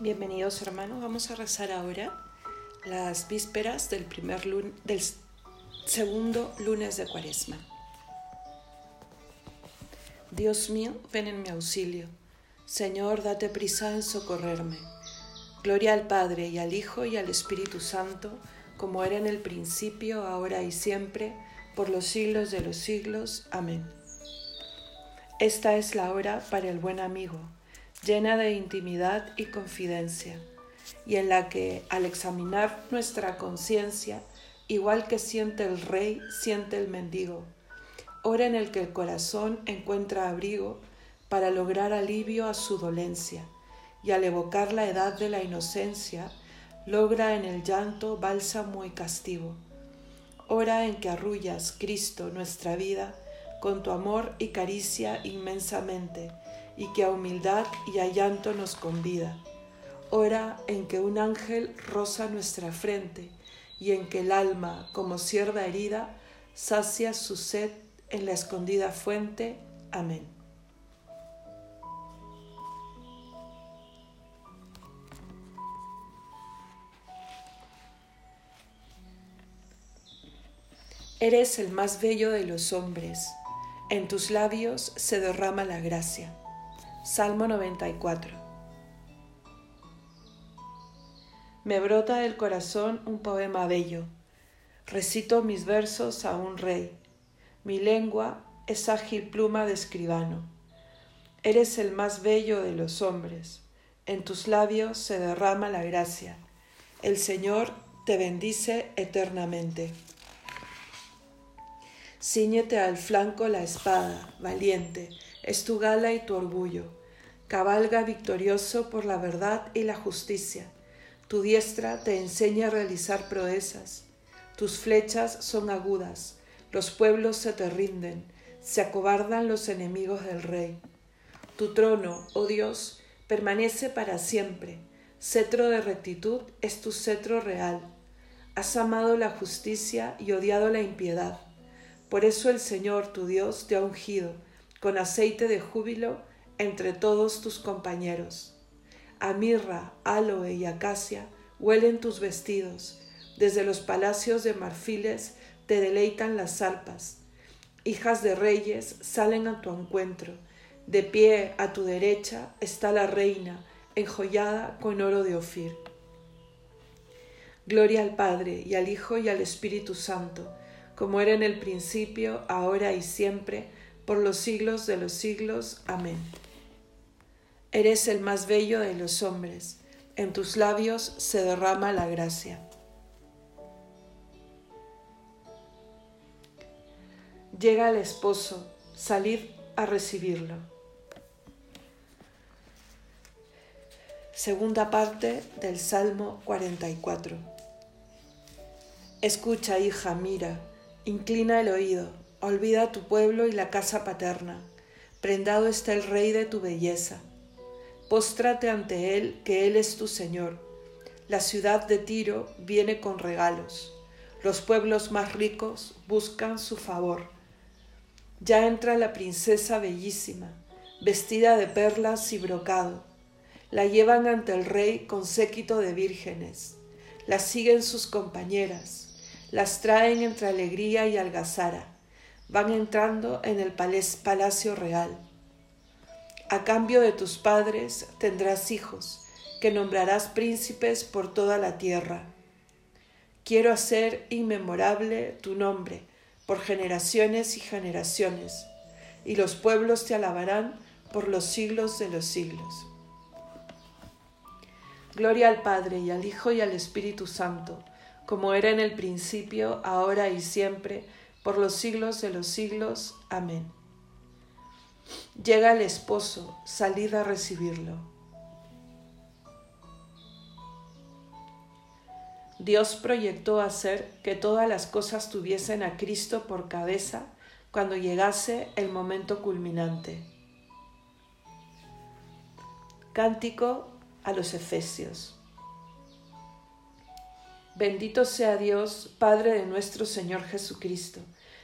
Bienvenidos hermanos, vamos a rezar ahora las vísperas del, primer del segundo lunes de Cuaresma. Dios mío, ven en mi auxilio. Señor, date prisa en socorrerme. Gloria al Padre y al Hijo y al Espíritu Santo, como era en el principio, ahora y siempre, por los siglos de los siglos. Amén. Esta es la hora para el buen amigo llena de intimidad y confidencia, y en la que, al examinar nuestra conciencia, igual que siente el rey, siente el mendigo, hora en el que el corazón encuentra abrigo para lograr alivio a su dolencia, y al evocar la edad de la inocencia, logra en el llanto bálsamo y castigo. Hora en que arrullas, Cristo, nuestra vida, con tu amor y caricia inmensamente, y que a humildad y a llanto nos convida. Hora en que un ángel roza nuestra frente y en que el alma, como sierva herida, sacia su sed en la escondida fuente. Amén. Eres el más bello de los hombres, en tus labios se derrama la gracia. Salmo 94. Me brota del corazón un poema bello. Recito mis versos a un rey. Mi lengua es ágil pluma de escribano. Eres el más bello de los hombres. En tus labios se derrama la gracia. El Señor te bendice eternamente. Cíñete al flanco la espada, valiente es tu gala y tu orgullo. Cabalga victorioso por la verdad y la justicia. Tu diestra te enseña a realizar proezas. Tus flechas son agudas. Los pueblos se te rinden. Se acobardan los enemigos del rey. Tu trono, oh Dios, permanece para siempre. Cetro de rectitud es tu cetro real. Has amado la justicia y odiado la impiedad. Por eso el Señor, tu Dios, te ha ungido con aceite de júbilo entre todos tus compañeros. A mirra, aloe y acacia huelen tus vestidos, desde los palacios de marfiles te deleitan las arpas. Hijas de reyes salen a tu encuentro, de pie a tu derecha está la reina, enjollada con oro de Ofir. Gloria al Padre y al Hijo y al Espíritu Santo, como era en el principio, ahora y siempre, por los siglos de los siglos. Amén. Eres el más bello de los hombres, en tus labios se derrama la gracia. Llega el esposo, salid a recibirlo. Segunda parte del Salmo 44. Escucha, hija, mira, inclina el oído Olvida tu pueblo y la casa paterna. Prendado está el rey de tu belleza. Póstrate ante él, que él es tu Señor. La ciudad de Tiro viene con regalos. Los pueblos más ricos buscan su favor. Ya entra la princesa bellísima, vestida de perlas y brocado. La llevan ante el rey con séquito de vírgenes. La siguen sus compañeras. Las traen entre alegría y algazara van entrando en el palacio real. A cambio de tus padres tendrás hijos, que nombrarás príncipes por toda la tierra. Quiero hacer inmemorable tu nombre por generaciones y generaciones, y los pueblos te alabarán por los siglos de los siglos. Gloria al Padre y al Hijo y al Espíritu Santo, como era en el principio, ahora y siempre, por los siglos de los siglos. Amén. Llega el esposo, salid a recibirlo. Dios proyectó hacer que todas las cosas tuviesen a Cristo por cabeza cuando llegase el momento culminante. Cántico a los Efesios. Bendito sea Dios, Padre de nuestro Señor Jesucristo,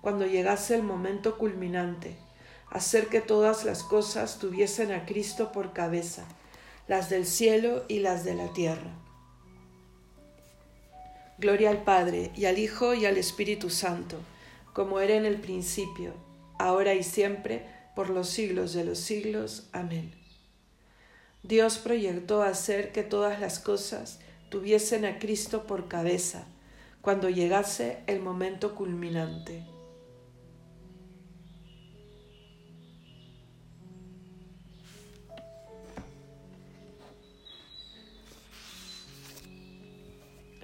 cuando llegase el momento culminante, hacer que todas las cosas tuviesen a Cristo por cabeza, las del cielo y las de la tierra. Gloria al Padre, y al Hijo, y al Espíritu Santo, como era en el principio, ahora y siempre, por los siglos de los siglos. Amén. Dios proyectó hacer que todas las cosas tuviesen a Cristo por cabeza, cuando llegase el momento culminante.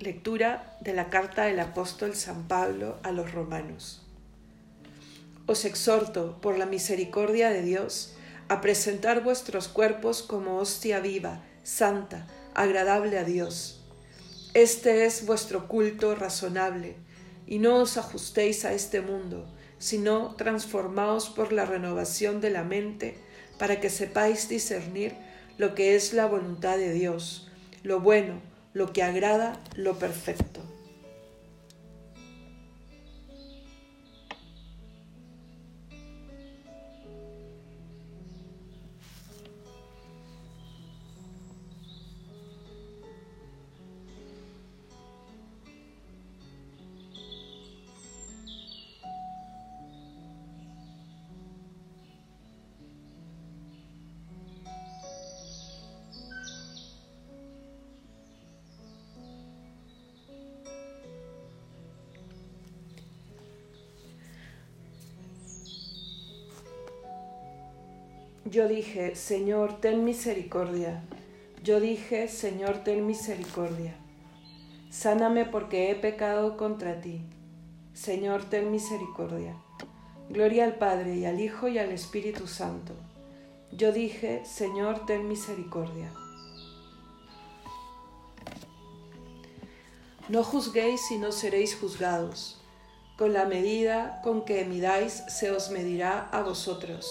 Lectura de la carta del apóstol San Pablo a los romanos. Os exhorto, por la misericordia de Dios, a presentar vuestros cuerpos como hostia viva, santa, agradable a Dios. Este es vuestro culto razonable, y no os ajustéis a este mundo, sino transformaos por la renovación de la mente, para que sepáis discernir lo que es la voluntad de Dios, lo bueno, lo que agrada, lo perfecto. Yo dije, Señor, ten misericordia. Yo dije, Señor, ten misericordia. Sáname porque he pecado contra ti. Señor, ten misericordia. Gloria al Padre y al Hijo y al Espíritu Santo. Yo dije, Señor, ten misericordia. No juzguéis y no seréis juzgados. Con la medida con que midáis se os medirá a vosotros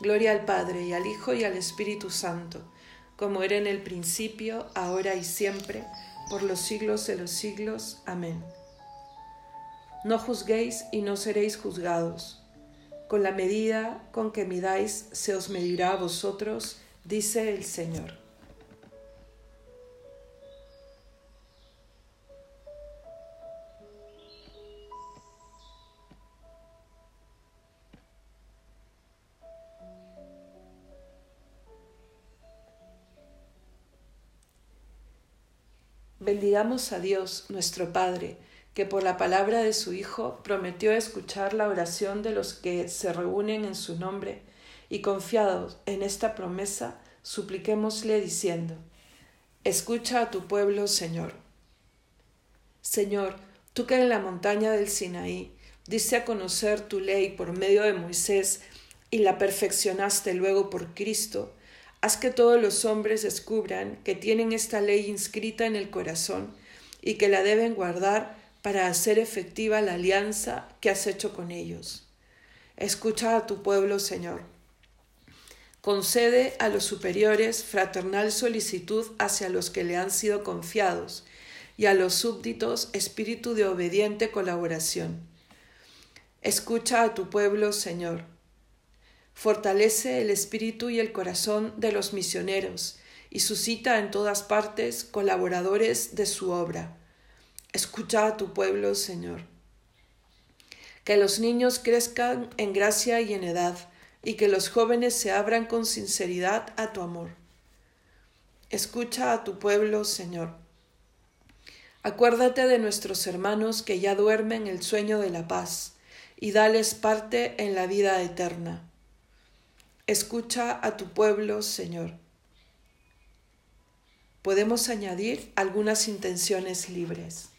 Gloria al Padre y al Hijo y al Espíritu Santo, como era en el principio, ahora y siempre, por los siglos de los siglos. Amén. No juzguéis y no seréis juzgados. Con la medida con que midáis se os medirá a vosotros, dice el Señor. Bendigamos a Dios, nuestro Padre, que por la palabra de su Hijo prometió escuchar la oración de los que se reúnen en su nombre, y confiados en esta promesa, supliquémosle diciendo, Escucha a tu pueblo, Señor. Señor, tú que en la montaña del Sinaí diste a conocer tu ley por medio de Moisés y la perfeccionaste luego por Cristo, haz que todos los hombres descubran que tienen esta ley inscrita en el corazón y que la deben guardar para hacer efectiva la alianza que has hecho con ellos. Escucha a tu pueblo, Señor. Concede a los superiores fraternal solicitud hacia los que le han sido confiados y a los súbditos espíritu de obediente colaboración. Escucha a tu pueblo, Señor. Fortalece el espíritu y el corazón de los misioneros y suscita en todas partes colaboradores de su obra. Escucha a tu pueblo, Señor. Que los niños crezcan en gracia y en edad, y que los jóvenes se abran con sinceridad a tu amor. Escucha a tu pueblo, Señor. Acuérdate de nuestros hermanos que ya duermen el sueño de la paz, y dales parte en la vida eterna. Escucha a tu pueblo, Señor. Podemos añadir algunas intenciones libres.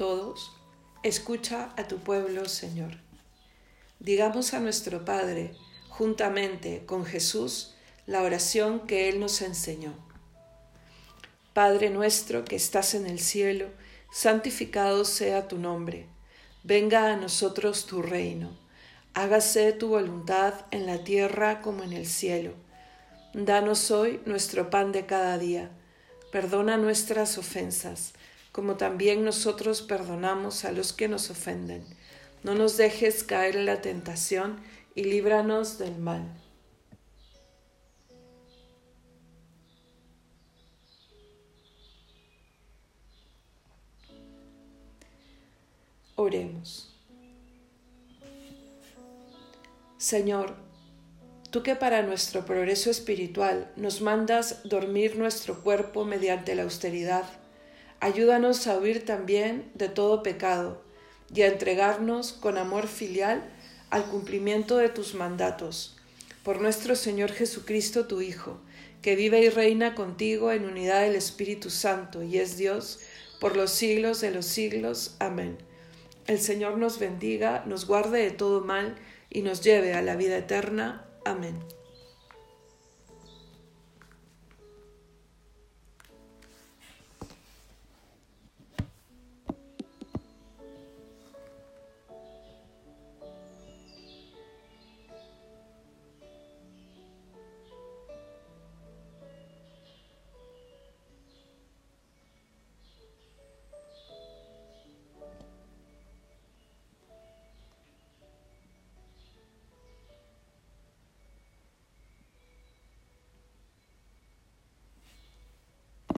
Todos, escucha a tu pueblo, Señor. Digamos a nuestro Padre, juntamente con Jesús, la oración que Él nos enseñó. Padre nuestro que estás en el cielo, santificado sea tu nombre. Venga a nosotros tu reino. Hágase tu voluntad en la tierra como en el cielo. Danos hoy nuestro pan de cada día. Perdona nuestras ofensas como también nosotros perdonamos a los que nos ofenden. No nos dejes caer en la tentación y líbranos del mal. Oremos. Señor, tú que para nuestro progreso espiritual nos mandas dormir nuestro cuerpo mediante la austeridad, Ayúdanos a huir también de todo pecado y a entregarnos con amor filial al cumplimiento de tus mandatos. Por nuestro Señor Jesucristo, tu Hijo, que vive y reina contigo en unidad del Espíritu Santo y es Dios por los siglos de los siglos. Amén. El Señor nos bendiga, nos guarde de todo mal y nos lleve a la vida eterna. Amén.